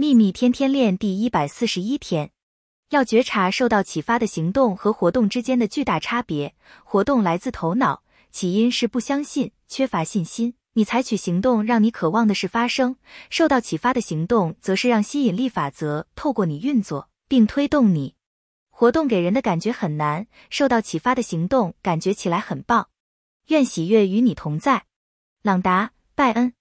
秘密天天练第一百四十一天。要觉察受到启发的行动和活动之间的巨大差别活动来自头脑起因是不相信缺乏信心。你采取行动让你渴望的事发生受到启发的行动则是让吸引力法则透过你运作并推动你。活动给人的感觉很难受到启发的行动感觉起来很棒。愿喜悦与你同在。朗达拜恩。